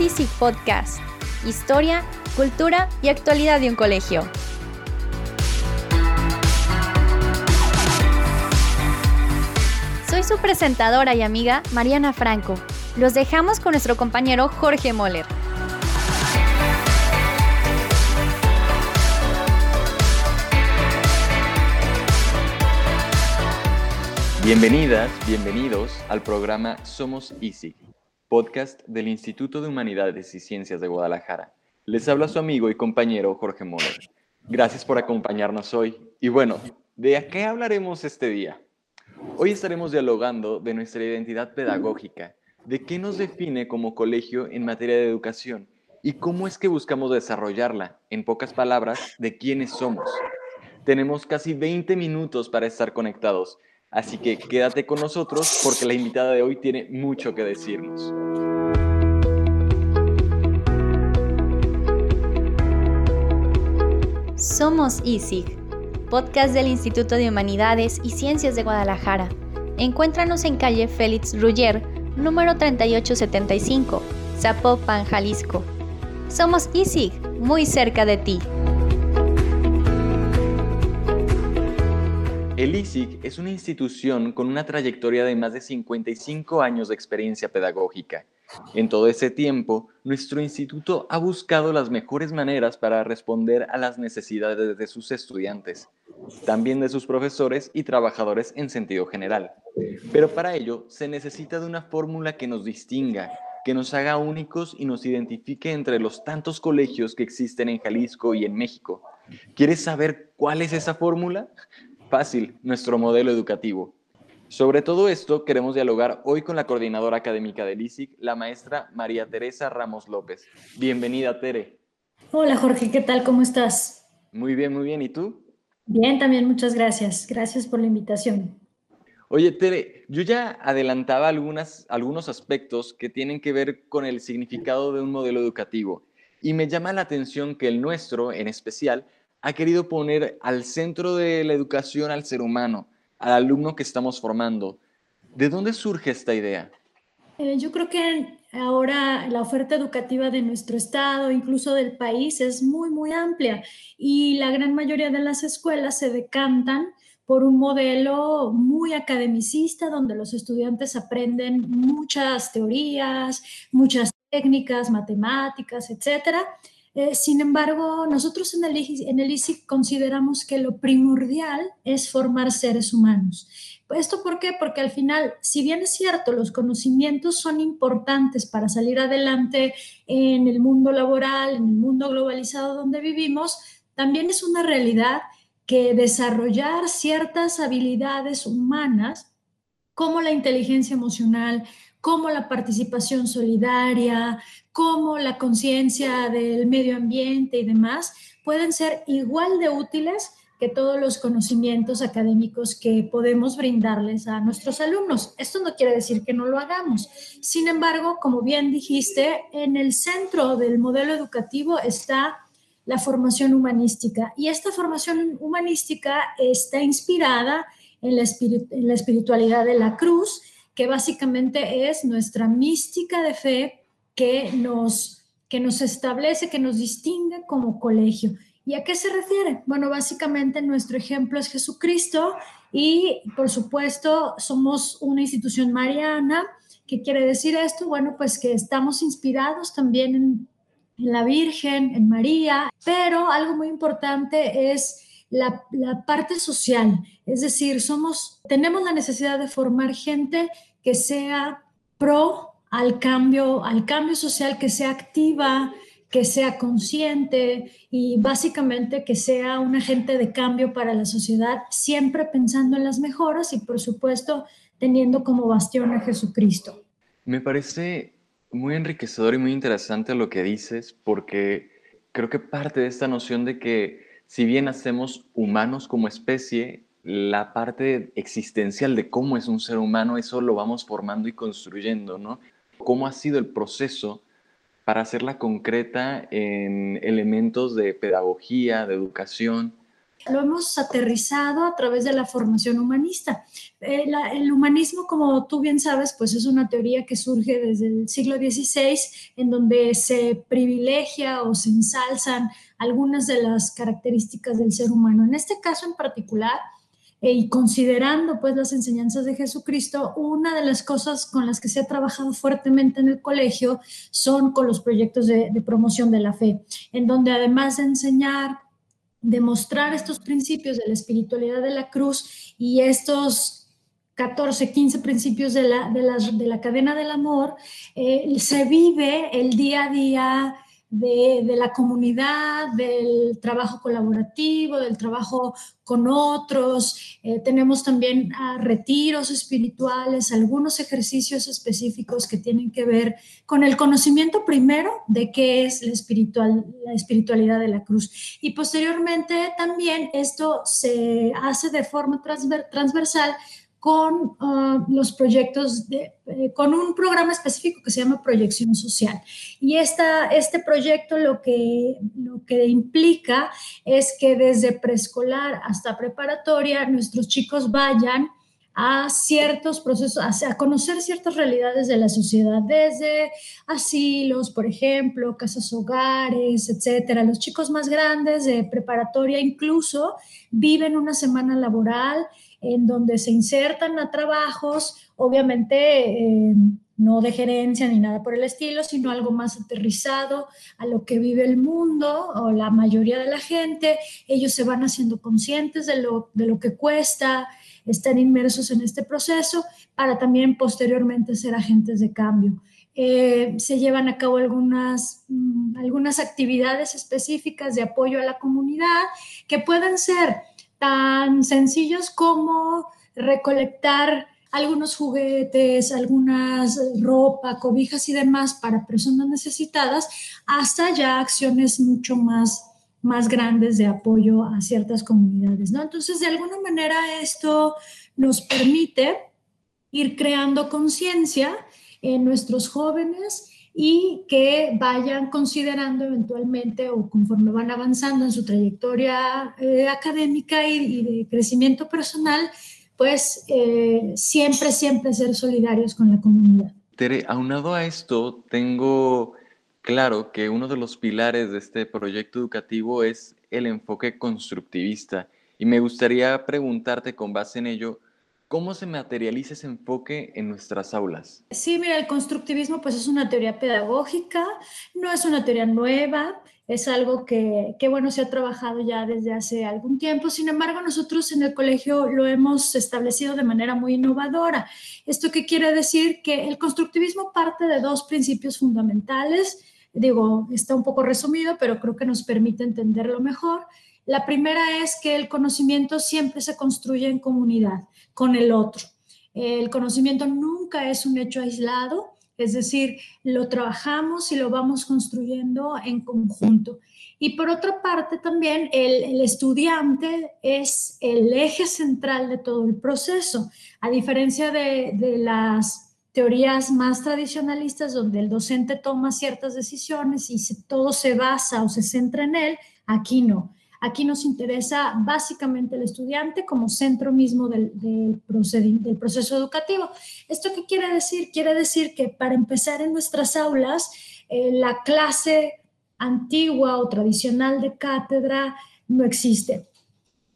Easy Podcast. Historia, cultura y actualidad de un colegio. Soy su presentadora y amiga Mariana Franco. Los dejamos con nuestro compañero Jorge Moller. Bienvenidas, bienvenidos al programa Somos Easy, podcast del Instituto de Humanidades y Ciencias de Guadalajara. Les habla su amigo y compañero Jorge Moller. Gracias por acompañarnos hoy. Y bueno, ¿de qué hablaremos este día? Hoy estaremos dialogando de nuestra identidad pedagógica, de qué nos define como colegio en materia de educación y cómo es que buscamos desarrollarla, en pocas palabras, de quiénes somos. Tenemos casi 20 minutos para estar conectados Así que quédate con nosotros porque la invitada de hoy tiene mucho que decirnos. Somos ISIG, podcast del Instituto de Humanidades y Ciencias de Guadalajara. Encuéntranos en calle Félix Ruller, número 3875, Zapopan, Jalisco. Somos ISIG, muy cerca de ti. El ISIC es una institución con una trayectoria de más de 55 años de experiencia pedagógica. En todo ese tiempo, nuestro instituto ha buscado las mejores maneras para responder a las necesidades de sus estudiantes, también de sus profesores y trabajadores en sentido general. Pero para ello se necesita de una fórmula que nos distinga, que nos haga únicos y nos identifique entre los tantos colegios que existen en Jalisco y en México. ¿Quieres saber cuál es esa fórmula? Fácil nuestro modelo educativo. Sobre todo esto queremos dialogar hoy con la coordinadora académica del ISIC, la maestra María Teresa Ramos López. Bienvenida, Tere. Hola, Jorge, ¿qué tal? ¿Cómo estás? Muy bien, muy bien. ¿Y tú? Bien, también muchas gracias. Gracias por la invitación. Oye, Tere, yo ya adelantaba algunas, algunos aspectos que tienen que ver con el significado de un modelo educativo y me llama la atención que el nuestro, en especial, ha querido poner al centro de la educación al ser humano, al alumno que estamos formando. ¿De dónde surge esta idea? Eh, yo creo que ahora la oferta educativa de nuestro estado, incluso del país, es muy, muy amplia y la gran mayoría de las escuelas se decantan por un modelo muy academicista donde los estudiantes aprenden muchas teorías, muchas técnicas, matemáticas, etcétera eh, sin embargo, nosotros en el, en consideramos que lo primordial es formar seres humanos. ¿Esto por qué? Porque al final, si bien es cierto, los conocimientos son importantes para salir adelante en el mundo laboral, en el mundo globalizado donde vivimos, también es una realidad que desarrollar ciertas habilidades humanas, como la inteligencia emocional, como la participación solidaria, como la conciencia del medio ambiente y demás, pueden ser igual de útiles que todos los conocimientos académicos que podemos brindarles a nuestros alumnos. Esto no quiere decir que no lo hagamos. Sin embargo, como bien dijiste, en el centro del modelo educativo está la formación humanística y esta formación humanística está inspirada en la, en la espiritualidad de la cruz que básicamente es nuestra mística de fe que nos, que nos establece, que nos distingue como colegio. ¿Y a qué se refiere? Bueno, básicamente nuestro ejemplo es Jesucristo y por supuesto somos una institución mariana. ¿Qué quiere decir esto? Bueno, pues que estamos inspirados también en, la Virgen, en María, pero algo muy importante es la, la, parte social, es decir, somos, tenemos la necesidad de formar gente que sea pro al cambio, al cambio social, que sea activa, que sea consciente y básicamente que sea un agente de cambio para la sociedad, siempre pensando en las mejoras y por supuesto teniendo como bastión a Jesucristo. Me parece muy enriquecedor y muy interesante lo que dices porque creo que parte de esta noción de que si bien hacemos humanos como especie, la parte existencial de cómo es un ser humano, eso lo vamos formando y construyendo, ¿no? ¿Cómo ha sido el proceso para hacerla concreta en elementos de pedagogía, de educación? lo hemos aterrizado a través de la formación humanista. Eh, el humanismo, como tú bien sabes, pues es una teoría que surge desde el siglo XVI, en donde se privilegia o se ensalzan algunas de las características del ser humano. En este caso en particular, y considerando pues las enseñanzas de Jesucristo, una de las cosas con las que se ha trabajado fuertemente en el colegio son con los proyectos de, promoción de la fe, en donde además de enseñar demostrar estos principios de la espiritualidad de la cruz y estos 14, 15 principios de la, de de la cadena del amor, eh, se vive el día a día de, la comunidad, del trabajo colaborativo, del trabajo con otros. Eh, tenemos también ah, retiros espirituales, algunos ejercicios específicos que tienen que ver con el conocimiento primero de qué es la, espiritual, la espiritualidad de la cruz. Y posteriormente también esto se hace de forma transversal con ah, los proyectos, de, eh, con un programa específico que se llama Proyección Social. Y esta, este proyecto lo que, lo que implica es que desde preescolar hasta preparatoria nuestros chicos vayan a ciertos procesos, a, conocer ciertas realidades de la sociedad, desde asilos, por ejemplo, casas hogares, etcétera. Los chicos más grandes de preparatoria incluso viven una semana laboral en donde se insertan a trabajos, obviamente eh, no de gerencia ni nada por el estilo, sino algo más aterrizado a lo que vive el mundo o la mayoría de la gente. Ellos se van haciendo conscientes de lo, de lo que cuesta estar inmersos en este proceso para también posteriormente ser agentes de cambio. Eh, se llevan a cabo algunas, mm, algunas actividades específicas de apoyo a la comunidad que pueden ser tan sencillos como recolectar algunos juguetes, algunas ropa, cobijas y demás para personas necesitadas, hasta ya acciones mucho más, más grandes de apoyo a ciertas comunidades, ¿no? Entonces, de alguna manera esto nos permite ir creando conciencia en nuestros jóvenes y que vayan considerando eventualmente o conforme van avanzando en su trayectoria eh, académica y, de crecimiento personal, pues eh, siempre, siempre ser solidarios con la comunidad. Tere, aunado a esto, tengo claro que uno de los pilares de este proyecto educativo es el enfoque constructivista y me gustaría preguntarte con base en ello, ¿Cómo se materializa ese enfoque en nuestras aulas? Sí, mira, el constructivismo pues es una teoría pedagógica, no es una teoría nueva, es algo que, que, bueno, se ha trabajado ya desde hace algún tiempo. Sin embargo, nosotros en el colegio lo hemos establecido de manera muy innovadora. ¿Esto qué quiere decir? Que el constructivismo parte de dos principios fundamentales. Digo, está un poco resumido, pero creo que nos permite entenderlo mejor. La primera es que el conocimiento siempre se construye en comunidad, con el otro. El conocimiento nunca es un hecho aislado, es decir, lo trabajamos y lo vamos construyendo en conjunto. Y por otra parte también el, estudiante es el eje central de todo el proceso, a diferencia de, las teorías más tradicionalistas donde el docente toma ciertas decisiones y todo se basa o se centra en él, aquí no. Aquí nos interesa básicamente el estudiante como centro mismo del, del, proceso educativo. ¿Esto qué quiere decir? Quiere decir que para empezar en nuestras aulas, eh, la clase antigua o tradicional de cátedra no existe.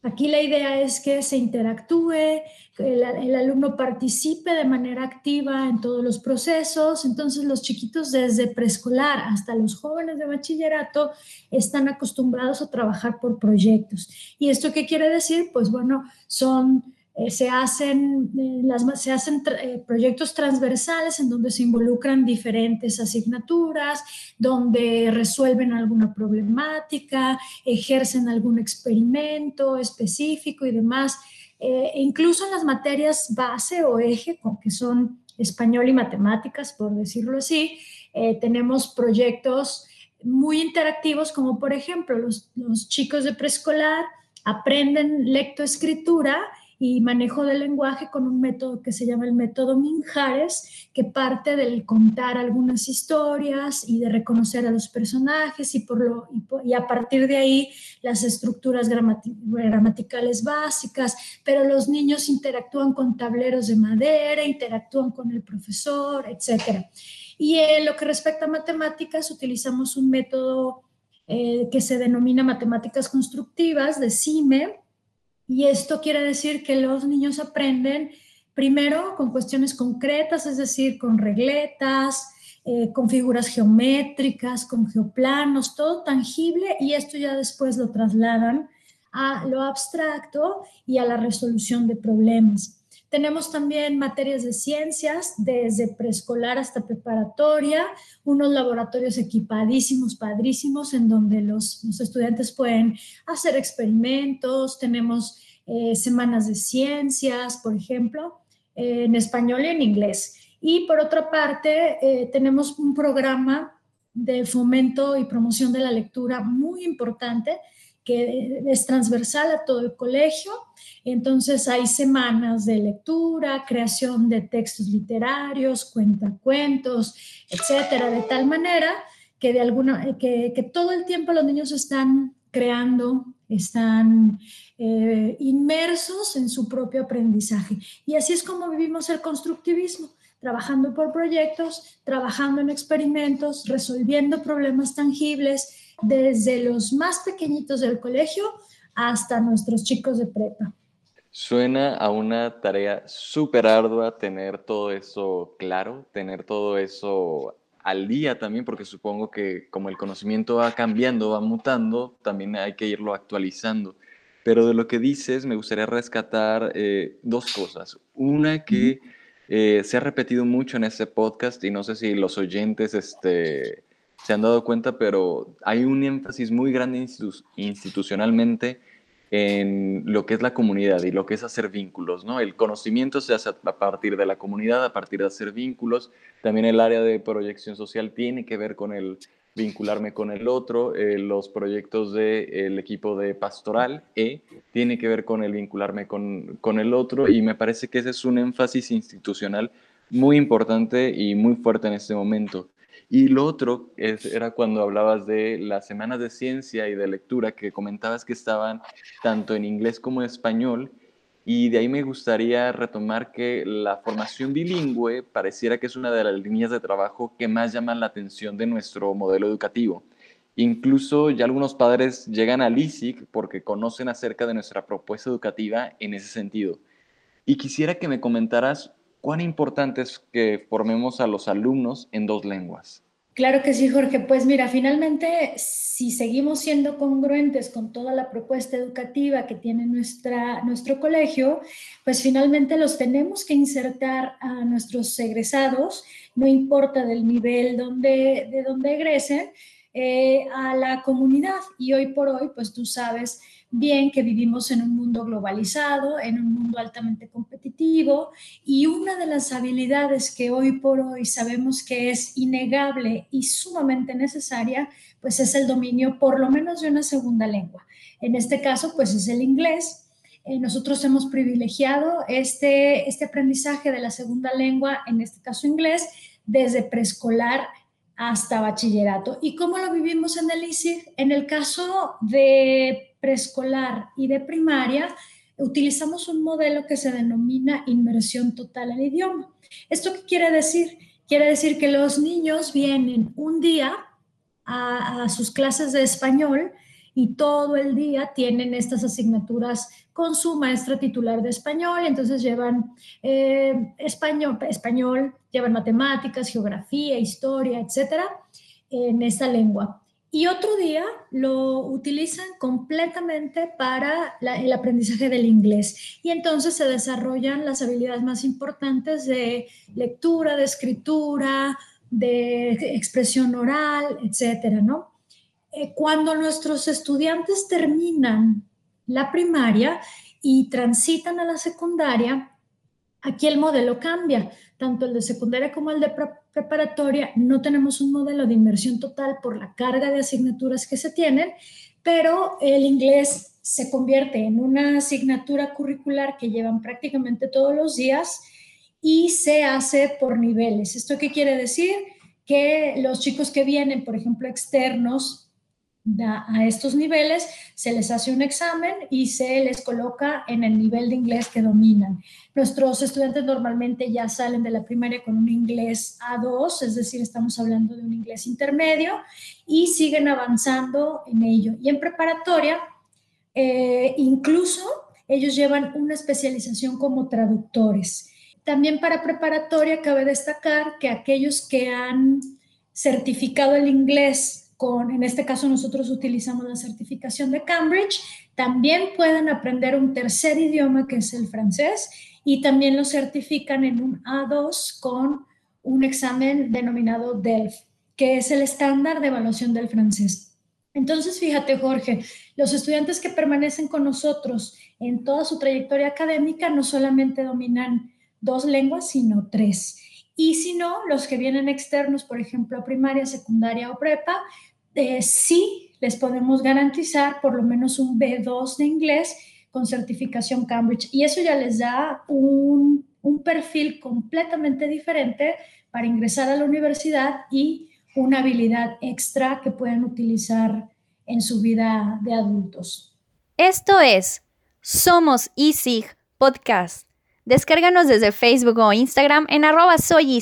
Aquí la idea es que se interactúe, que el, alumno participe de manera activa en todos los procesos. Entonces los chiquitos desde preescolar hasta los jóvenes de bachillerato están acostumbrados a trabajar por proyectos. ¿Y esto qué quiere decir? Pues bueno, son eh, se hacen, eh, se hacen eh, proyectos transversales en donde se involucran diferentes asignaturas, donde resuelven alguna problemática, ejercen algún experimento específico y demás. E incluso en las materias base o eje, que son español y matemáticas, por decirlo así, tenemos proyectos muy interactivos como por ejemplo los, los chicos de preescolar aprenden lectoescritura y manejo del lenguaje con un método que se llama el método Minjares, que parte del contar algunas historias y de reconocer a los personajes y, por lo, y, a partir de ahí las estructuras gramaticales básicas, pero los niños interactúan con tableros de madera, interactúan con el profesor, etc. Y en lo que respecta a matemáticas, utilizamos un método eh, que se denomina matemáticas constructivas de CIME, y esto quiere decir que los niños aprenden primero con cuestiones concretas, es decir, con regletas, eh, con figuras geométricas, con geoplanos, todo tangible y esto ya después lo trasladan a lo abstracto y a la resolución de problemas. Tenemos también materias de ciencias, desde preescolar hasta preparatoria, unos laboratorios equipadísimos, padrísimos, en donde los, estudiantes pueden hacer experimentos. Tenemos eh, semanas de ciencias, por ejemplo, en español y en inglés. Y por otra parte, eh, tenemos un programa de fomento y promoción de la lectura muy importante que es transversal a todo el colegio. Entonces hay semanas de lectura, creación de textos literarios, cuentacuentos, etcétera, de tal manera que de alguna que, que todo el tiempo los niños están creando, están eh, inmersos en su propio aprendizaje. Y así es como vivimos el constructivismo, trabajando por proyectos, trabajando en experimentos, resolviendo problemas tangibles, desde los más pequeñitos del colegio hasta nuestros chicos de prepa. Suena a una tarea súper ardua tener todo eso claro, tener todo eso al día también, porque supongo que como el conocimiento va cambiando, va mutando, también hay que irlo actualizando. Pero de lo que dices, me gustaría rescatar eh, dos cosas. Una que eh, se ha repetido mucho en este podcast y no sé si los oyentes este, se han dado cuenta, pero hay un énfasis muy grande institucionalmente en lo que es la comunidad y lo que es hacer vínculos, ¿no? El conocimiento se hace a partir de la comunidad, a partir de hacer vínculos. También el área de proyección social tiene que ver con el vincularme con el otro. Eh, los proyectos del equipo de pastoral E tiene que ver con el vincularme con, con el otro y me parece que ese es un énfasis institucional muy importante y muy fuerte en este momento. Y lo otro era cuando hablabas de las semanas de ciencia y de lectura, que comentabas que estaban tanto en inglés como en español. Y de ahí me gustaría retomar que la formación bilingüe pareciera que es una de las líneas de trabajo que más llaman la atención de nuestro modelo educativo. Incluso ya algunos padres llegan al ISIC porque conocen acerca de nuestra propuesta educativa en ese sentido. Y quisiera que me comentaras cuán importante es que formemos a los alumnos en dos lenguas. Claro que sí, Jorge. Pues mira, finalmente, si seguimos siendo congruentes con toda la propuesta educativa que tiene nuestra, nuestro colegio, pues finalmente los tenemos que insertar a nuestros egresados, no importa del nivel donde, de donde egresen, eh, a la comunidad. Y hoy por hoy, pues tú sabes bien que vivimos en un mundo globalizado, en un mundo altamente competitivo y una de las habilidades que hoy por hoy sabemos que es innegable y sumamente necesaria, pues es el dominio por lo menos de una segunda lengua. En este caso, pues es el inglés. Eh, nosotros hemos privilegiado este, este aprendizaje de la segunda lengua, en este caso inglés, desde preescolar hasta bachillerato. ¿Y cómo lo vivimos en el? En el caso de preescolar y de primaria, utilizamos un modelo que se denomina inmersión total al idioma. ¿Esto qué quiere decir? Quiere decir que los niños vienen un día a, sus clases de español y todo el día tienen estas asignaturas con su maestra titular de español, entonces llevan eh, español, español, llevan matemáticas, geografía, historia, etcétera, en esa lengua y otro día lo utilizan completamente para el aprendizaje del inglés. Y entonces se desarrollan las habilidades más importantes de lectura, de escritura, de expresión oral, etcétera, ¿no? Eh, cuando nuestros estudiantes terminan la primaria y transitan a la secundaria, aquí el modelo cambia tanto el de secundaria como el de preparatoria, no tenemos un modelo de inmersión total por la carga de asignaturas que se tienen, pero el inglés se convierte en una asignatura curricular que llevan prácticamente todos los días y se hace por niveles. ¿Esto qué quiere decir? Que los chicos que vienen, por ejemplo, externos a estos niveles, se les hace un examen y se les coloca en el nivel de inglés que dominan. Nuestros estudiantes normalmente ya salen de la primaria con un inglés A2, es decir, estamos hablando de un inglés intermedio y siguen avanzando en ello. Y en preparatoria, eh, incluso ellos llevan una especialización como traductores. También para preparatoria cabe destacar que aquellos que han certificado el inglés en este caso nosotros utilizamos la certificación de Cambridge, también pueden aprender un tercer idioma que es el francés y también lo certifican en un A2 con un examen denominado DELF, que es el estándar de evaluación del francés. Entonces, fíjate, Jorge, los estudiantes que permanecen con nosotros en toda su trayectoria académica no solamente dominan dos lenguas, sino tres. Y si no, los que vienen externos, por ejemplo, a primaria, secundaria o prepa, eh, sí les podemos garantizar por lo menos un B2 de inglés con certificación Cambridge. Y eso ya les da un, un perfil completamente diferente para ingresar a la universidad y una habilidad extra que pueden utilizar en su vida de adultos. Esto es Somos ISIG Podcast. Descárganos desde Facebook o Instagram en arroba soy.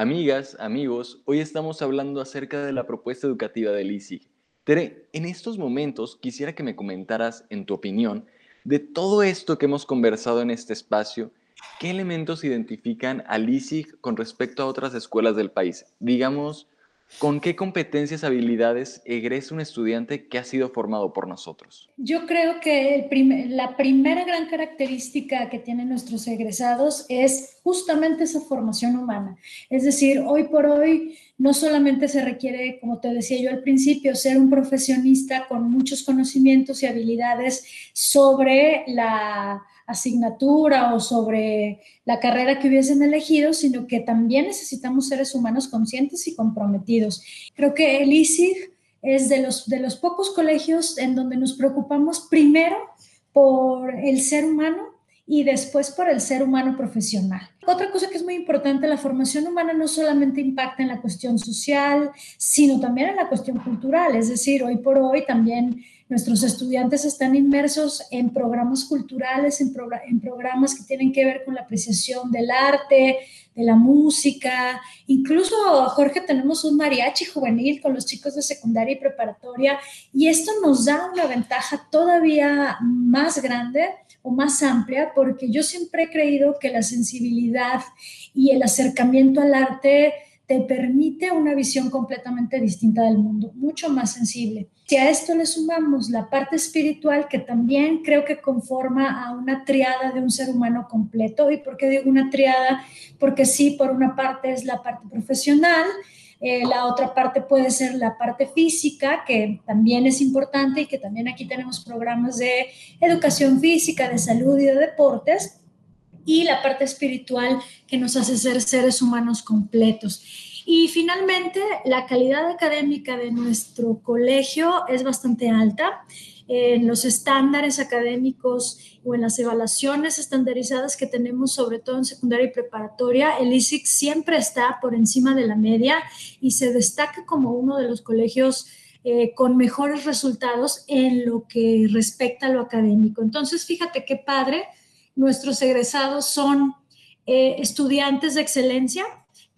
Amigas, amigos, hoy estamos hablando acerca de la propuesta educativa del ISIG. Tere, en estos momentos quisiera que me comentaras, en tu opinión, de todo esto que hemos conversado en este espacio, ¿qué elementos identifican al ISIG con respecto a otras escuelas del país? Digamos, ¿Con qué competencias, habilidades egresa un estudiante que ha sido formado por nosotros? Yo creo que la primera gran característica que tienen nuestros egresados es justamente esa formación humana. Es decir, hoy por hoy no solamente se requiere, como te decía yo al principio, ser un profesionista con muchos conocimientos y habilidades sobre la asignatura o sobre la carrera que hubiesen elegido, sino que también necesitamos seres humanos conscientes y comprometidos. Creo que el ISIG es de los, de los pocos colegios en donde nos preocupamos primero por el ser humano y después por el ser humano profesional. Otra cosa que es muy importante, la formación humana no solamente impacta en la cuestión social, sino también en la cuestión cultural. Es decir, hoy por hoy también nuestros estudiantes están inmersos en programas culturales, en, programas que tienen que ver con la apreciación del arte, de la música. Incluso, Jorge, tenemos un mariachi juvenil con los chicos de secundaria y preparatoria y esto nos da una ventaja todavía más grande o más amplia porque yo siempre he creído que la sensibilidad y el acercamiento al arte te permite una visión completamente distinta del mundo, mucho más sensible. Si a esto le sumamos la parte espiritual, que también creo que conforma a una triada de un ser humano completo, ¿y por qué digo una triada? Porque sí, por una parte es la parte profesional, eh, la otra parte puede ser la parte física, que también es importante y que también aquí tenemos programas de educación física, de salud y de deportes, y la parte espiritual que nos hace ser seres humanos completos. Y finalmente, la calidad académica de nuestro colegio es bastante alta. En los estándares académicos o en las evaluaciones estandarizadas que tenemos, sobre todo en secundaria y preparatoria, el ISIC siempre está por encima de la media y se destaca como uno de los colegios eh, con mejores resultados en lo que respecta a lo académico. Entonces, fíjate qué padre nuestros egresados son eh, estudiantes de excelencia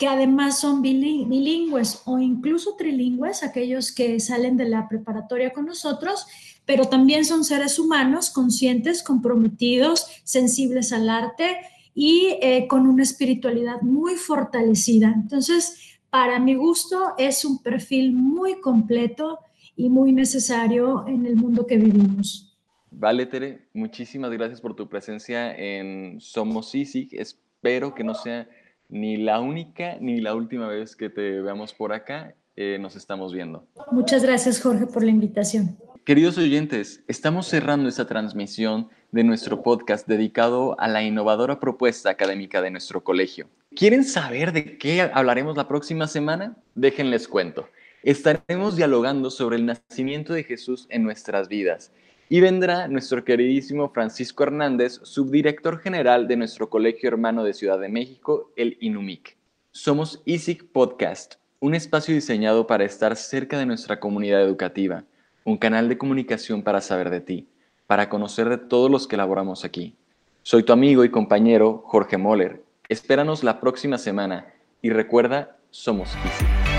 que además son bilingües o incluso trilingües, aquellos que salen de la preparatoria con nosotros, pero también son seres humanos conscientes, comprometidos, sensibles al arte y eh, con una espiritualidad muy fortalecida. Entonces, para mi gusto, es un perfil muy completo y muy necesario en el mundo que vivimos. Vale, Tere, muchísimas gracias por tu presencia en Somos ISIC. Espero que no sea ni la única ni la última vez que te veamos por acá. Eh, nos estamos viendo. Muchas gracias, Jorge, por la invitación. Queridos oyentes, estamos cerrando esta transmisión de nuestro podcast dedicado a la innovadora propuesta académica de nuestro colegio. ¿Quieren saber de qué hablaremos la próxima semana? Déjenles cuento. Estaremos dialogando sobre el nacimiento de Jesús en nuestras vidas Y vendrá nuestro queridísimo Francisco Hernández, subdirector general de nuestro colegio hermano de Ciudad de México, el INUMIC. Somos ISIC Podcast, un espacio diseñado para estar cerca de nuestra comunidad educativa, un canal de comunicación para saber de ti, para conocer de todos los que elaboramos aquí. Soy tu amigo y compañero Jorge Moller. Espéranos la próxima semana y recuerda, somos ISIC.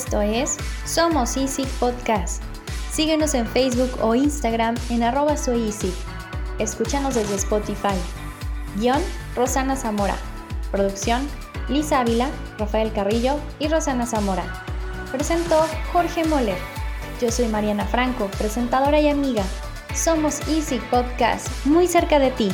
Esto es Somos Easy Podcast. Síguenos en Facebook o Instagram en arroba soy Easy. Escúchanos desde Spotify. Guión Rosana Zamora. Producción Lisa Ávila, Rafael Carrillo y Rosana Zamora. Presentó Jorge Moller. Yo soy Mariana Franco, presentadora y amiga. Somos Easy Podcast, muy cerca de ti.